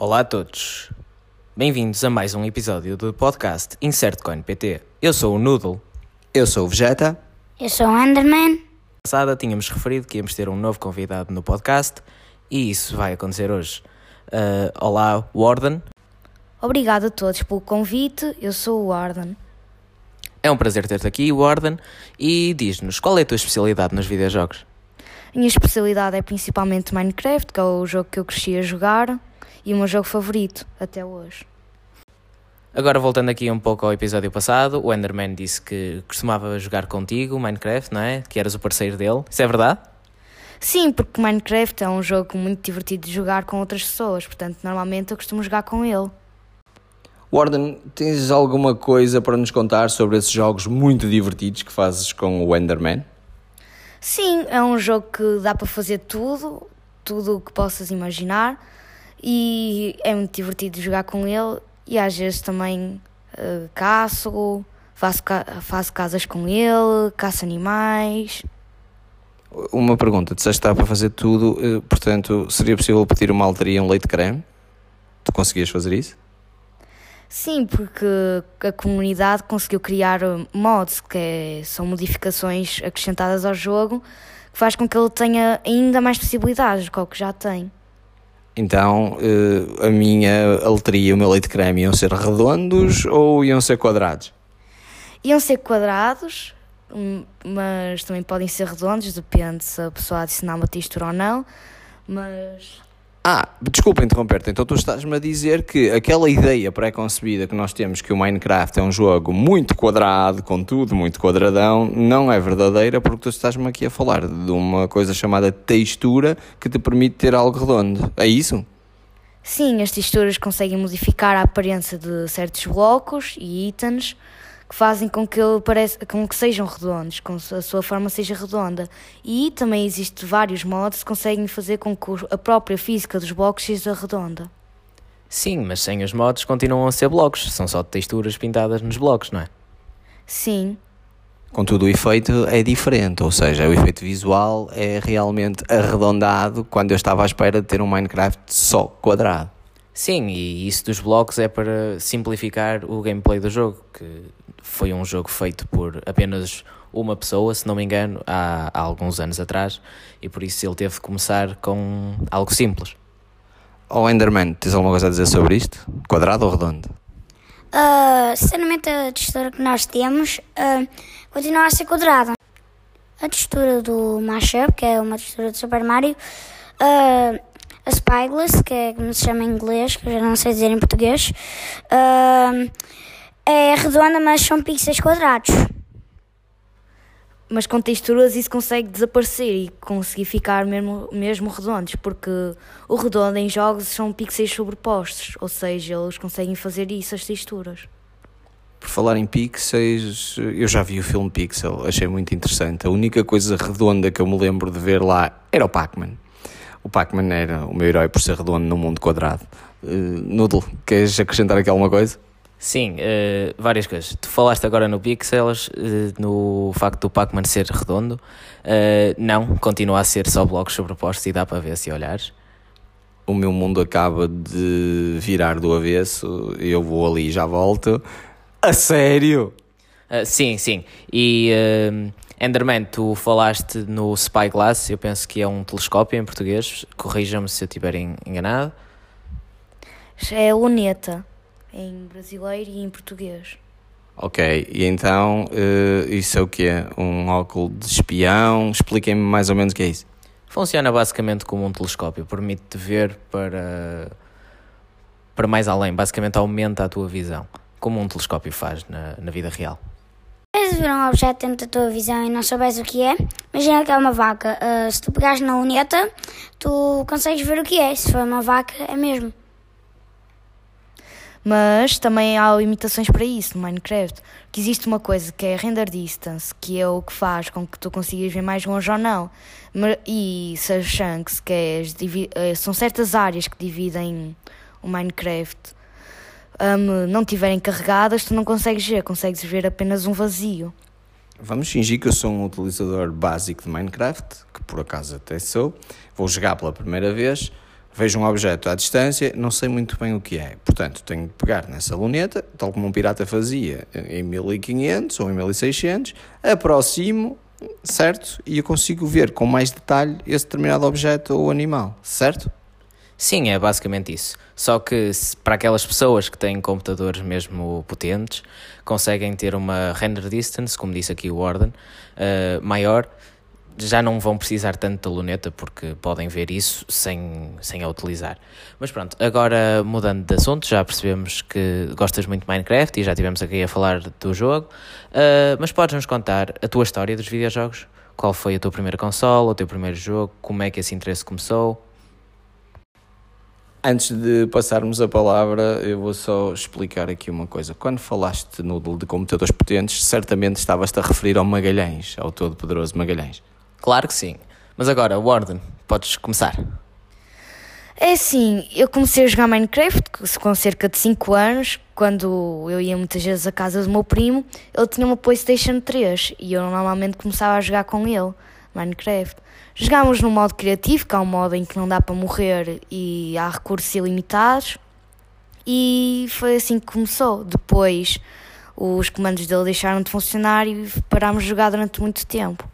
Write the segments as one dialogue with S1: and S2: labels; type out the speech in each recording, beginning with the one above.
S1: Olá a todos. Bem-vindos a mais um episódio do podcast InsertCoin PT. Eu sou o Noodle.
S2: Eu sou o Vegeta.
S3: Eu sou o Enderman.
S1: Passada tínhamos referido que íamos ter um novo convidado no podcast e isso vai acontecer hoje. Uh, olá, Warden.
S4: Obrigado a todos pelo convite. Eu sou o Warden.
S1: É um prazer ter-te aqui, Warden, e diz-nos qual é a tua especialidade nos videojogos?
S4: A minha especialidade é principalmente Minecraft, que é o jogo que eu cresci a jogar e o meu jogo favorito até hoje.
S1: Agora voltando aqui um pouco ao episódio passado, o Enderman disse que costumava jogar contigo Minecraft, não é? Que eras o parceiro dele. Isso é verdade?
S4: Sim, porque Minecraft é um jogo muito divertido de jogar com outras pessoas, portanto, normalmente eu costumo jogar com ele.
S2: Warden, tens alguma coisa para nos contar sobre esses jogos muito divertidos que fazes com o Enderman?
S4: Sim, é um jogo que dá para fazer tudo, tudo o que possas imaginar, e é muito divertido jogar com ele. E às vezes também uh, caço, faço, ca faço casas com ele, caço animais.
S2: Uma pergunta, disseste que está para fazer tudo, eh, portanto, seria possível pedir uma alteria um leite creme? Tu conseguias fazer isso?
S4: Sim, porque a comunidade conseguiu criar mods, que é, são modificações acrescentadas ao jogo, que faz com que ele tenha ainda mais possibilidades do que o que já tem.
S2: Então, eh, a minha alteria e o meu leite creme iam ser redondos ou iam ser quadrados?
S4: Iam ser quadrados, hum, mas também podem ser redondos, depende se a pessoa adicionar uma textura ou não. Mas
S2: ah, desculpa interromper-te. Então tu estás-me a dizer que aquela ideia pré-concebida que nós temos que o Minecraft é um jogo muito quadrado, com tudo muito quadradão, não é verdadeira porque tu estás-me aqui a falar de uma coisa chamada textura que te permite ter algo redondo. É isso?
S4: Sim, as texturas conseguem modificar a aparência de certos blocos e itens que fazem com que, ele pareça, com que sejam redondos, com que a sua forma seja redonda. E também existem vários modos que conseguem fazer com que a própria física dos blocos seja redonda.
S1: Sim, mas sem os modos continuam a ser blocos, são só texturas pintadas nos blocos, não é?
S4: Sim.
S2: Contudo, o efeito é diferente, ou seja, o efeito visual é realmente arredondado quando eu estava à espera de ter um Minecraft só quadrado.
S1: Sim, e isso dos blocos é para simplificar o gameplay do jogo, que foi um jogo feito por apenas uma pessoa, se não me engano, há, há alguns anos atrás, e por isso ele teve de começar com algo simples.
S2: Oh Enderman, tens alguma coisa a dizer sobre isto? Quadrado ou redondo?
S3: Uh, sinceramente, a textura que nós temos uh, continua a ser quadrada. A textura do Mashup, que é uma textura de Super Mario, uh, a Spyglass, que é como se chama em inglês, que eu já não sei dizer em português, uh, é redonda, mas são pixels quadrados.
S4: Mas com texturas isso consegue desaparecer e conseguir ficar mesmo, mesmo redondos, porque o redondo em jogos são pixels sobrepostos, ou seja, eles conseguem fazer isso, as texturas.
S2: Por falar em pixels, eu já vi o filme Pixel, achei muito interessante. A única coisa redonda que eu me lembro de ver lá era o Pac-Man. O Pac-Man era o meu herói por ser redondo num mundo quadrado. Uh, Noodle, queres acrescentar aqui alguma coisa?
S1: Sim, uh, várias coisas. Tu falaste agora no Pixels, uh, no facto do Pac-Man ser redondo. Uh, não, continua a ser só blocos sobrepostos e dá para ver se olhares.
S2: O meu mundo acaba de virar do avesso, eu vou ali e já volto. A sério?
S1: sim, sim. E Enderman, tu falaste no Spyglass, eu penso que é um telescópio em português, corrija-me se eu estiver enganado.
S4: É luneta em brasileiro e em português.
S2: Ok, e então uh, isso é o que é? Um óculos de espião? Expliquem-me mais ou menos o que é isso.
S1: Funciona basicamente como um telescópio, permite-te ver para, para mais além, basicamente aumenta a tua visão, como um telescópio faz na, na vida real.
S3: Se ver um objeto dentro da tua visão e não souberes o que é, imagina que é uma vaca. Uh, se tu pegares na luneta, tu consegues ver o que é. Se for uma vaca, é mesmo.
S4: Mas também há limitações para isso no Minecraft. Que existe uma coisa que é render distance, que é o que faz com que tu consigas ver mais longe ou não. E seus chunks, que é, eh, são certas áreas que dividem o Minecraft, um, não tiverem carregadas, tu não consegues ver, consegues ver apenas um vazio.
S2: Vamos fingir que eu sou um utilizador básico de Minecraft, que por acaso até sou. Vou jogar pela primeira vez vejo um objeto à distância, não sei muito bem o que é. Portanto, tenho que pegar nessa luneta, tal como um pirata fazia em 1500 ou em 1600, aproximo, certo? E eu consigo ver com mais detalhe esse determinado objeto ou animal, certo?
S1: Sim, é basicamente isso. Só que para aquelas pessoas que têm computadores mesmo potentes, conseguem ter uma render distance, como disse aqui o Warden, uh, maior, já não vão precisar tanto da luneta porque podem ver isso sem, sem a utilizar. Mas pronto, agora mudando de assunto, já percebemos que gostas muito de Minecraft e já tivemos aqui a falar do jogo, uh, mas podes-nos contar a tua história dos videojogos? Qual foi a tua primeira console, o teu primeiro jogo, como é que esse interesse começou?
S2: Antes de passarmos a palavra, eu vou só explicar aqui uma coisa. Quando falaste no de computadores potentes, certamente estavas-te a referir ao Magalhães, ao todo-poderoso Magalhães.
S1: Claro que sim. Mas agora, Warden, podes começar.
S4: É assim, eu comecei a jogar Minecraft com cerca de 5 anos, quando eu ia muitas vezes à casa do meu primo, ele tinha uma Playstation 3 e eu normalmente começava a jogar com ele, Minecraft. Jogámos no modo criativo, que é um modo em que não dá para morrer e há recursos ilimitados, e foi assim que começou. Depois os comandos dele deixaram de funcionar e parámos de jogar durante muito tempo.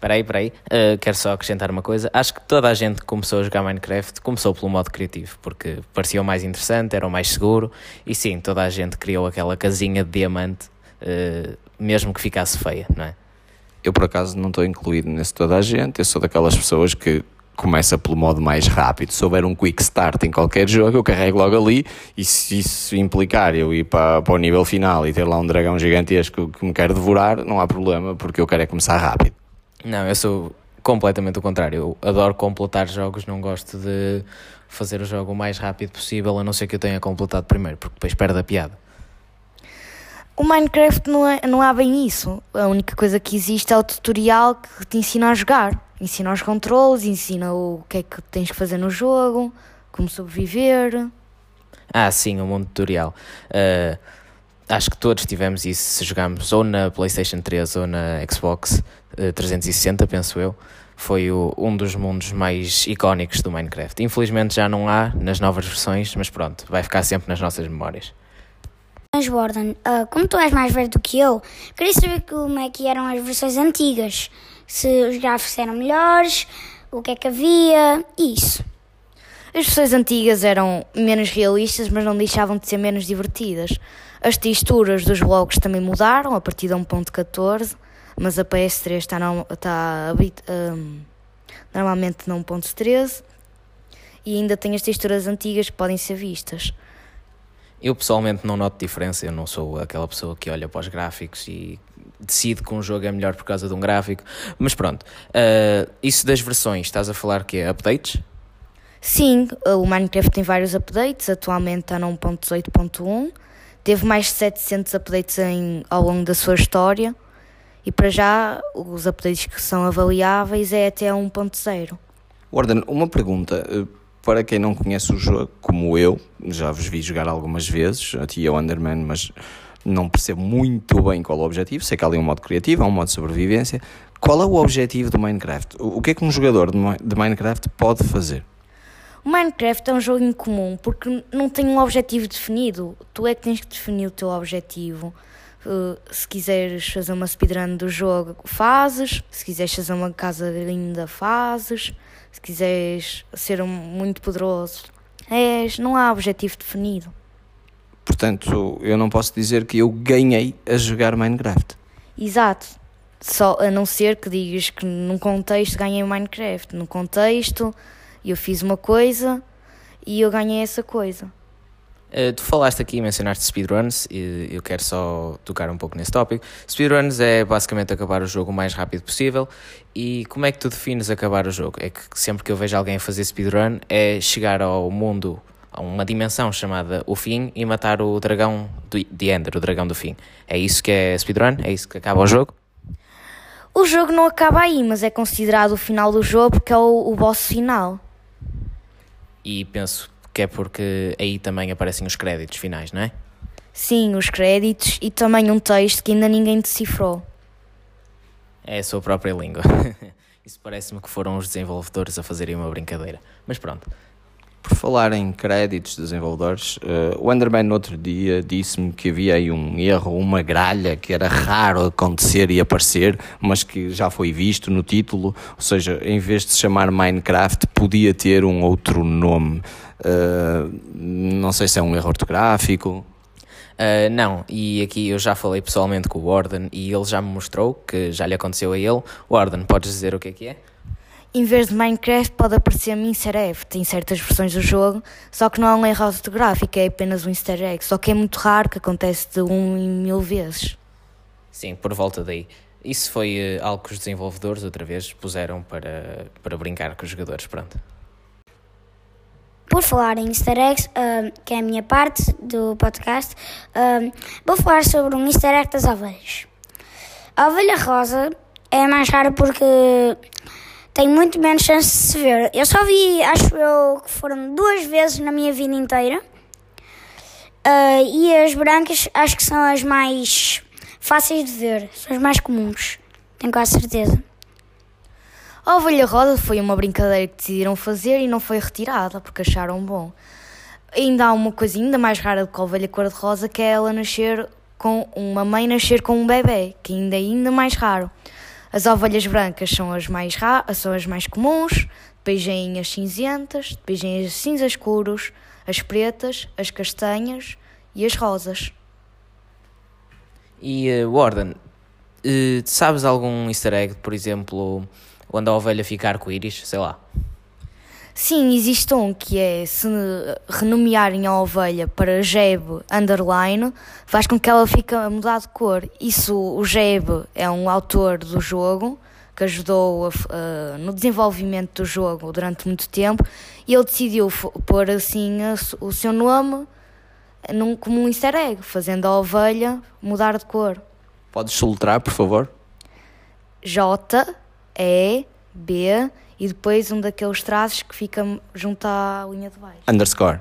S1: Peraí, peraí, uh, quero só acrescentar uma coisa. Acho que toda a gente que começou a jogar Minecraft começou pelo modo criativo, porque parecia o mais interessante, era o mais seguro, e sim, toda a gente criou aquela casinha de diamante, uh, mesmo que ficasse feia, não é?
S2: Eu, por acaso, não estou incluído nesse toda a gente, eu sou daquelas pessoas que começa pelo modo mais rápido. Se houver um quick start em qualquer jogo, eu carrego logo ali e se isso implicar eu ir para, para o nível final e ter lá um dragão gigantesco que me quer devorar, não há problema, porque eu quero é começar rápido.
S1: Não, eu sou completamente o contrário. Eu adoro completar jogos, não gosto de fazer o jogo o mais rápido possível, a não ser que eu tenha completado primeiro, porque depois perde a piada.
S4: O Minecraft não, é, não há bem isso. A única coisa que existe é o tutorial que te ensina a jogar. Ensina os controles, ensina o que é que tens que fazer no jogo, como sobreviver.
S1: Ah, sim, o mundo tutorial. Uh, acho que todos tivemos isso se jogamos ou na PlayStation 3 ou na Xbox 360, eh, penso eu. Foi o, um dos mundos mais icónicos do Minecraft. Infelizmente já não há nas novas versões, mas pronto, vai ficar sempre nas nossas memórias.
S3: Mas uh, como tu és mais velho do que eu, queria saber como é que eram as versões antigas. Se os gráficos eram melhores, o que é que havia, isso.
S4: As versões antigas eram menos realistas, mas não deixavam de ser menos divertidas. As texturas dos blocos também mudaram a partir de 1.14, mas a PS3 está, no, está um, normalmente na 1.13 e ainda tem as texturas antigas que podem ser vistas.
S1: Eu pessoalmente não noto diferença, eu não sou aquela pessoa que olha para os gráficos e decide que um jogo é melhor por causa de um gráfico, mas pronto. Uh, isso das versões, estás a falar que é updates?
S4: Sim, o Minecraft tem vários updates, atualmente está no 1.18.1 Teve mais de 700 updates em, ao longo da sua história e para já os updates que são avaliáveis é até 1.0.
S2: Warden, uma pergunta. Para quem não conhece o jogo, como eu, já vos vi jogar algumas vezes, a ti o Underman, mas não percebo muito bem qual é o objetivo. Sei que há ali um modo criativo, há um modo de sobrevivência. Qual é o objetivo do Minecraft? O que é que um jogador de Minecraft pode fazer?
S4: O Minecraft é um jogo incomum porque não tem um objetivo definido. Tu é que tens que definir o teu objetivo. Uh, se quiseres fazer uma speedrun do jogo, fazes. Se quiseres fazer uma casa linda, fazes. Se quiseres ser um, muito poderoso, és. Não há objetivo definido.
S2: Portanto, eu não posso dizer que eu ganhei a jogar Minecraft.
S4: Exato. Só a não ser que digas que num contexto ganhei Minecraft. No contexto eu fiz uma coisa e eu ganhei essa coisa.
S1: Uh, tu falaste aqui, mencionaste speedruns, e eu quero só tocar um pouco nesse tópico. Speedruns é basicamente acabar o jogo o mais rápido possível. E como é que tu defines acabar o jogo? É que sempre que eu vejo alguém fazer speedrun é chegar ao mundo, a uma dimensão chamada o fim e matar o dragão de Ender, o dragão do fim. É isso que é speedrun? É isso que acaba o jogo?
S4: O jogo não acaba aí, mas é considerado o final do jogo porque é o, o boss final
S1: e penso que é porque aí também aparecem os créditos finais, não é?
S4: Sim, os créditos e também um texto que ainda ninguém decifrou.
S1: É a sua própria língua. Isso parece-me que foram os desenvolvedores a fazerem uma brincadeira. Mas pronto.
S2: Por falar em créditos de desenvolvedores, uh, o Enderman no outro dia disse-me que havia aí um erro, uma gralha que era raro acontecer e aparecer, mas que já foi visto no título, ou seja, em vez de se chamar Minecraft, podia ter um outro nome. Uh, não sei se é um erro ortográfico.
S1: Uh, não, e aqui eu já falei pessoalmente com o Warden e ele já me mostrou que já lhe aconteceu a ele. Warden, podes dizer o que é que é?
S4: em vez de Minecraft pode aparecer Minecraft em certas versões do jogo, só que não é um erro ortográfico, é apenas um easter egg, só que é muito raro que acontece de um em mil vezes.
S1: Sim, por volta daí. Isso foi uh, algo que os desenvolvedores outra vez puseram para, para brincar com os jogadores, pronto.
S3: Por falar em easter eggs, que é a minha parte do podcast, vou falar sobre um easter egg das ovelhas. A ovelha rosa é mais rara porque tem muito menos chance de se ver. Eu só vi, acho eu, que foram duas vezes na minha vida inteira. Uh, e as brancas acho que são as mais fáceis de ver, são as mais comuns, tenho quase certeza.
S4: A ovelha rosa foi uma brincadeira que decidiram fazer e não foi retirada porque acharam bom. Ainda há uma coisa ainda mais rara do que a ovelha cor-de-rosa, que é ela nascer com uma mãe nascer com um bebê, que ainda é ainda mais raro. As ovelhas brancas são as mais, são as mais comuns, depois vêm as cinzentas, depois vêm as cinzas escuros, as pretas, as castanhas e as rosas.
S1: E uh, Warden, uh, sabes algum easter egg, por exemplo, quando a ovelha fica arco-íris, sei lá?
S4: Sim, existe um que é se renomearem a ovelha para Jeb underline, faz com que ela fique a mudar de cor. Isso, o Jeb é um autor do jogo que ajudou a, uh, no desenvolvimento do jogo durante muito tempo e ele decidiu pôr assim a, o seu nome num, como um easter egg, fazendo a ovelha mudar de cor.
S2: Podes soltar, por favor?
S4: J, E, B, e depois um daqueles traços que fica junto à linha de baixo.
S2: Underscore.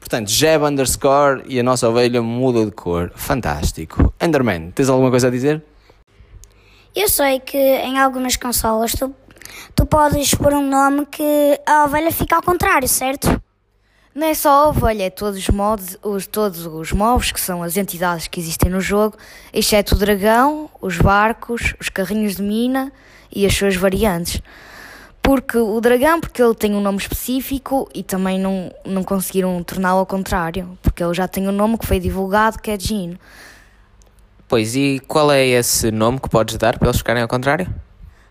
S2: Portanto, Jeb underscore e a nossa ovelha muda de cor. Fantástico. Enderman, tens alguma coisa a dizer?
S3: Eu sei que em algumas consolas tu, tu podes pôr um nome que a ovelha fica ao contrário, certo?
S4: Não é ovelha, é todos os modos, os, todos os mobs que são as entidades que existem no jogo, exceto o dragão, os barcos, os carrinhos de mina e as suas variantes. Porque o dragão, porque ele tem um nome específico e também não, não conseguiram torná-lo ao contrário, porque ele já tem um nome que foi divulgado que é Jean.
S1: Pois, e qual é esse nome que podes dar para eles ficarem ao contrário?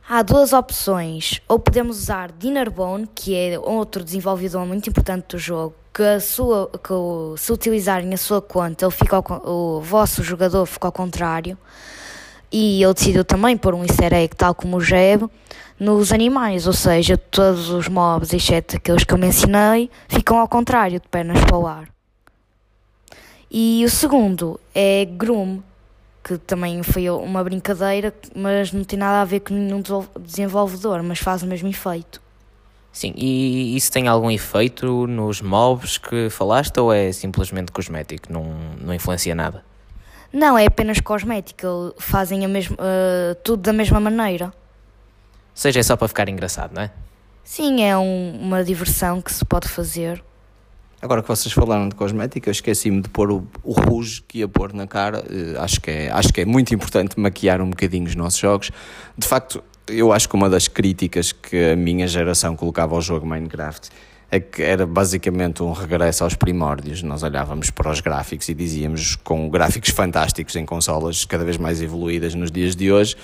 S4: Há duas opções. Ou podemos usar Dinnerbone, que é outro desenvolvedor muito importante do jogo, que, a sua, que se utilizarem a sua conta, ele fica ao, o vosso jogador fica ao contrário. E ele decidiu também pôr um easter egg, tal como o Jeb nos animais, ou seja, todos os mobs, exceto aqueles que eu mencionei, ficam ao contrário, de pernas para o ar. E o segundo é Groom, que também foi uma brincadeira, mas não tem nada a ver com nenhum desenvolvedor, mas faz o mesmo efeito.
S1: Sim, e isso tem algum efeito nos mobs que falaste ou é simplesmente cosmético, não, não influencia nada?
S4: Não, é apenas cosmético, fazem a mesma, uh, tudo da mesma maneira
S1: seja, é só para ficar engraçado, não é?
S4: Sim, é um, uma diversão que se pode fazer.
S2: Agora que vocês falaram de cosmética, esqueci-me de pôr o, o rouge que ia pôr na cara. Uh, acho, que é, acho que é muito importante maquiar um bocadinho os nossos jogos. De facto, eu acho que uma das críticas que a minha geração colocava ao jogo Minecraft é que era basicamente um regresso aos primórdios. Nós olhávamos para os gráficos e dizíamos, com gráficos fantásticos em consolas cada vez mais evoluídas nos dias de hoje,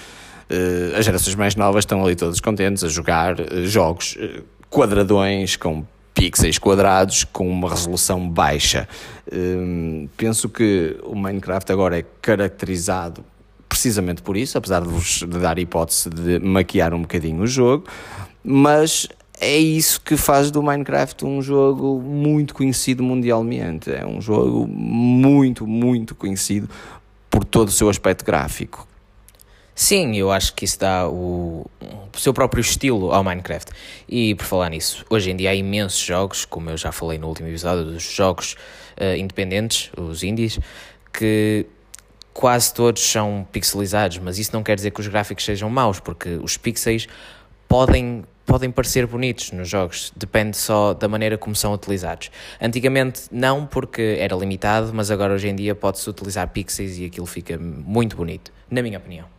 S2: uh, as gerações mais novas estão ali todos contentes a jogar uh, jogos quadradões com pixels quadrados com uma resolução baixa. penso que o Minecraft agora é caracterizado precisamente por isso, apesar de vos dar a hipótese de maquiar um bocadinho o jogo, mas é isso que faz do Minecraft um jogo muito conhecido mundialmente. É um jogo muito, muito conhecido por todo o seu aspecto gráfico.
S1: Sim, eu acho que isso dá o, seu próprio estilo ao Minecraft. E por falar nisso, hoje em dia há imensos jogos, como eu já falei no último episódio, dos jogos uh, independentes, os indies, que quase todos são pixelizados, mas isso não quer dizer que os gráficos sejam maus, porque os pixels podem podem parecer bonitos nos jogos, depende só da maneira como são utilizados. Antigamente não, porque era limitado, mas agora hoje em dia pode-se utilizar pixels e aquilo fica muito bonito, na minha opinião.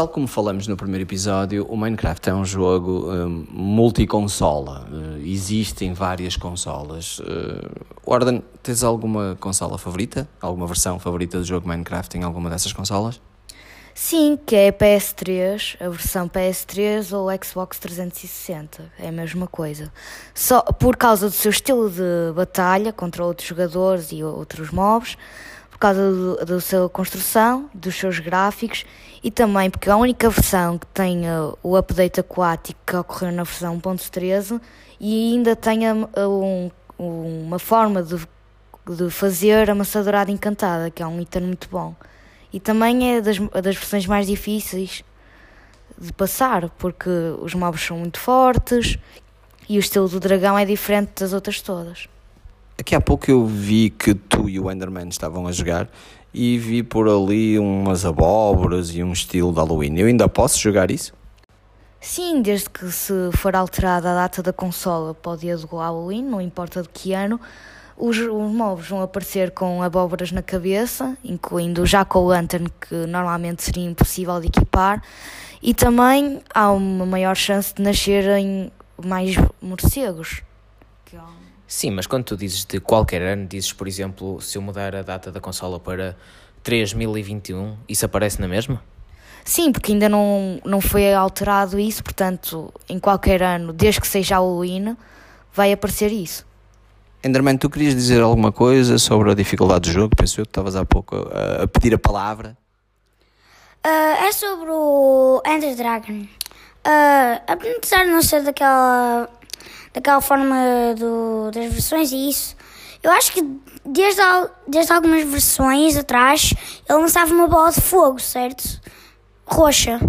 S2: Tal como falamos no primeiro episódio, o Minecraft é um jogo um, multiconsola. Uh, existem várias consolas. Uh, Warden, tens alguma consola favorita? Alguma versão favorita do jogo Minecraft em alguma dessas consolas?
S4: Sim, que é a PS3, a versão PS3 ou Xbox 360, é a mesma coisa. Só por causa do seu estilo de batalha contra outros jogadores e outros mobs, por causa da sua construção, dos seus gráficos e também porque a única versão que tem uh, o update aquático que ocorreu na versão 1.13 e ainda tem um, uma forma de, de fazer a maçã dourada encantada, que é um item muito bom. E também é das, das versões mais difíceis de passar, porque os mobs são muito fortes e o estilo do dragão é diferente das outras todas.
S2: Aqui há pouco eu vi que tu e o Enderman estavam a jogar e vi por ali umas abóboras e um estilo de Halloween. Eu ainda posso jogar isso?
S4: Sim, desde que se for alterada a data da consola para o dia do Halloween, não importa de que ano, os, os mobs vão aparecer com abóboras na cabeça, incluindo o Jack-O-Lantern, que normalmente seria impossível de equipar, e também há uma maior chance de nascerem mais morcegos.
S1: Sim, mas quando tu dizes de qualquer ano, dizes, por exemplo, se eu mudar a data da consola para 3021, isso aparece na mesma?
S4: Sim, porque ainda não, não foi alterado isso, portanto, em qualquer ano, desde que seja Halloween, vai aparecer isso.
S2: Enderman, tu querias dizer alguma coisa sobre a dificuldade do jogo? Penso eu que estavas há pouco a, a pedir a palavra.
S3: Uh, é sobre o Ender Dragon. Uh, apesar de não ser daquela, daquela forma do, das versões e isso, eu acho que desde, desde algumas versões atrás ele lançava uma bola de fogo, certo? Roxa.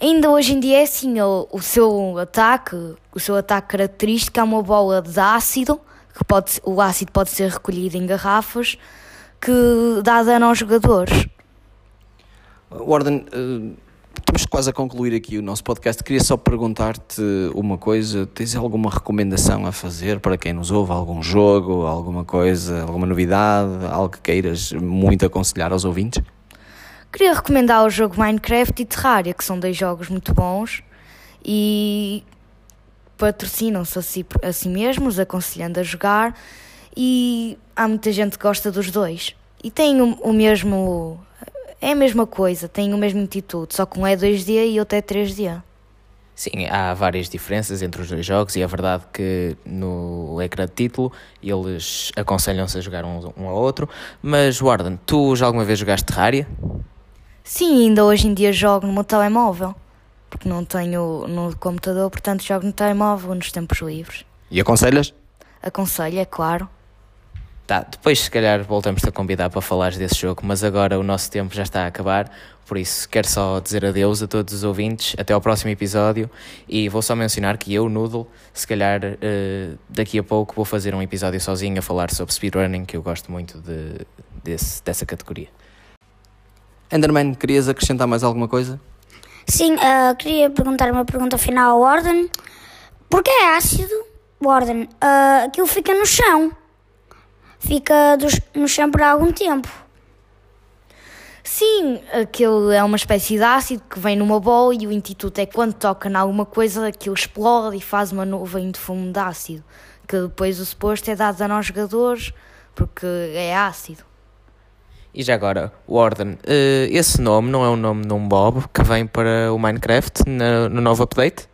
S4: Ainda hoje em dia é assim, o, o seu ataque, o seu ataque característico é uma bola de ácido, que pode, o ácido pode ser recolhido em garrafas, que dá dano aos jogadores.
S2: Warden, uh, estamos quase a concluir aqui o nosso podcast. Queria só perguntar-te uma coisa: tens alguma recomendação a fazer para quem nos ouve? Algum jogo, alguma coisa, alguma novidade, algo que queiras muito aconselhar aos ouvintes?
S4: Queria recomendar o jogo Minecraft e Terraria, que são dois jogos muito bons e patrocinam-se a si, a si mesmos, aconselhando a jogar. E há muita gente que gosta dos dois. E tem o, o mesmo. É a mesma coisa, tem o mesmo intituto, só que um é 2D e outro é 3D.
S1: Sim, há várias diferenças entre os dois jogos e é verdade que no ecrã de título eles aconselham-se a jogar um, um ao outro. Mas, Warden, tu já alguma vez jogaste Terraria?
S4: Sim, ainda hoje em dia jogo no meu telemóvel, porque não tenho no computador, portanto jogo no telemóvel nos tempos livres.
S2: E aconselhas?
S4: Aconselho, é claro.
S1: Tá, depois se calhar voltamos-te a convidar para falares desse jogo, mas agora o nosso tempo já está a acabar, por isso quero só dizer adeus a todos os ouvintes, até ao próximo episódio e vou só mencionar que eu, Noodle, se calhar uh, daqui a pouco vou fazer um episódio sozinho a falar sobre speedrunning, que eu gosto muito de, desse, dessa categoria.
S2: Enderman, querias acrescentar mais alguma coisa?
S3: Sim, uh, queria perguntar uma pergunta final ao Warden. Porquê é ácido, Warden? Uh, aquilo fica no chão. Fica no chão por algum tempo.
S4: Sim, aquilo é uma espécie de ácido que vem numa bola e o instituto é que quando toca em alguma coisa aquilo explode e faz uma nuvem de fumo de ácido, que depois o suposto é dado a nós jogadores porque é ácido.
S1: E já agora, Warden, uh, esse nome não é o nome de um Bob que vem para o Minecraft no novo update?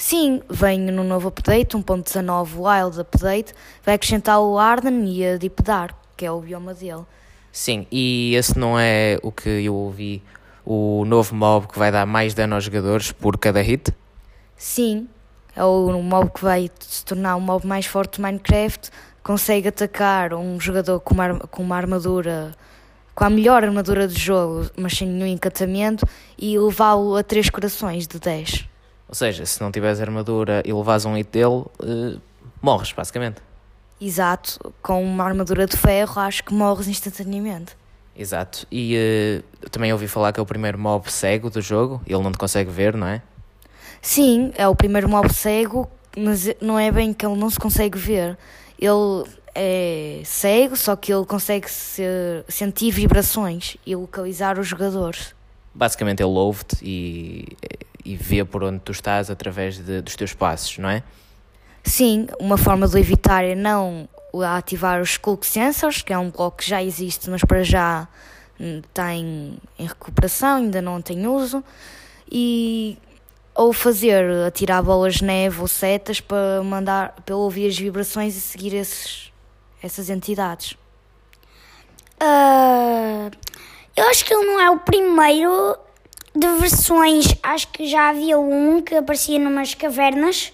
S4: Sim, vem no novo update, 1.19 Wild Update, vai acrescentar o Arden e a Deep Dark, que é o bioma dele.
S1: Sim, e esse não é o que eu ouvi, o novo mob que vai dar mais dano aos jogadores por cada hit?
S4: Sim, é o mob que vai se tornar o mob mais forte do Minecraft, consegue atacar um jogador com uma, com uma armadura com a melhor armadura do jogo, mas sem nenhum encantamento, e levá-lo a 3 corações de 10.
S1: Ou seja, se não tiveres armadura e levas um hit dele, uh, morres, basicamente.
S4: Exato, com uma armadura de ferro acho que morres instantaneamente.
S1: Exato, e uh, também ouvi falar que é o primeiro mob cego do jogo, ele não te consegue ver, não é?
S4: Sim, é o primeiro mob cego, mas não é bem que ele não se consegue ver. Ele é cego, só que ele consegue ser, sentir vibrações e localizar os jogadores.
S1: Basicamente ele ouve-te e, e vê por onde tu estás através de, dos teus passos, não é?
S4: Sim, uma forma de evitar é não ativar os Skulk Sensors, que é um bloco que já existe, mas para já está em, em recuperação, ainda não tem uso, e ou fazer atirar bolas de neve ou setas para mandar para ouvir as vibrações e seguir esses, essas entidades.
S3: Uh, eu acho que ele não é o primeiro de versões. Acho que já havia um que aparecia numas cavernas.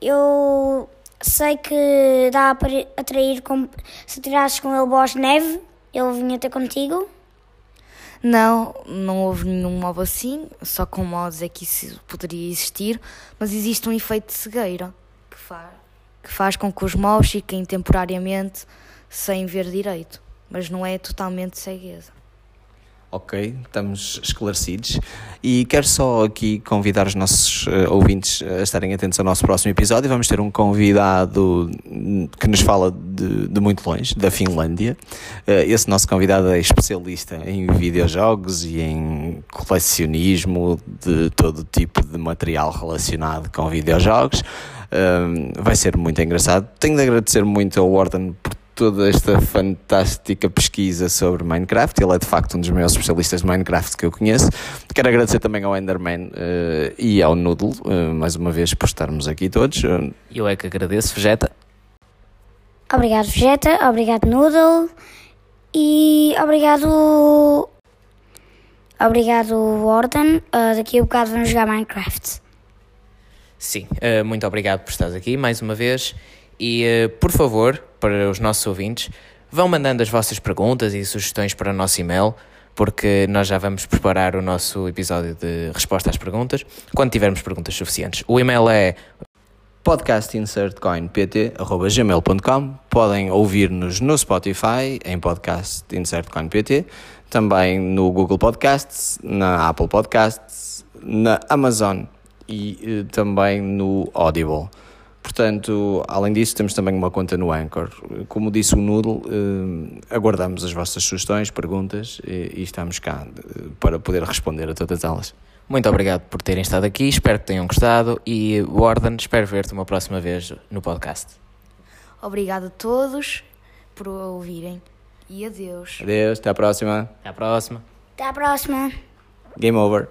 S3: Eu sei que dá para atrair com, se tirasses com ele boas de neve, ele vinha ter contigo.
S4: Não, não houve nenhum mob assim, só com mods é que isso poderia existir, mas existe um efeito de cegueira que faz, que faz com que os mobs fiquem temporariamente sem ver direito, mas não é totalmente cegueza.
S2: Ok, estamos esclarecidos. E quero só aqui convidar os nossos uh, ouvintes a estarem atentos ao nosso próximo episódio. Vamos ter um convidado que nos fala de, de muito longe, da Finlândia. Uh, esse nosso convidado é especialista em videojogos e em colecionismo de todo tipo de material relacionado com videojogos. Uh, vai ser muito engraçado. Tenho de agradecer muito ao Warden por toda esta fantástica pesquisa sobre Minecraft. Ele é de facto um dos maiores especialistas de Minecraft que eu conheço. Quero agradecer também ao Enderman uh, e ao Noodle, uh, mais uma vez, por estarmos aqui todos.
S1: Eu é que agradeço, Vegeta.
S3: Obrigado, Vegeta. Obrigado, Noodle. E obrigado. Obrigado, Warden. Uh, daqui a um bocado vamos jogar Minecraft.
S1: Sim, muito obrigado por estares aqui mais uma vez. E, por favor, para os nossos ouvintes, vão mandando as vossas perguntas e sugestões para o nosso e-mail, porque nós já vamos preparar o nosso episódio de resposta às perguntas quando tivermos perguntas suficientes. O e-mail é
S2: podcastinsertcoinpt.gmail.com Podem ouvir-nos no Spotify, em podcast Insert também no Google Podcasts, na Apple Podcasts, na Amazon e eh, também no Audible. Portanto, além disso, temos também uma conta no Anchor. Como disse o Noodle, eh, aguardamos as vossas sugestões, perguntas e, e estamos cá eh, para poder responder a todas elas.
S1: Muito obrigado por terem estado aqui, espero que tenham gostado e, Warden, espero ver-te uma próxima vez no podcast.
S4: Obrigado a todos por ouvirem e adeus.
S2: Adeus, até à próxima.
S1: Até à próxima.
S3: Até à próxima.
S2: Game over.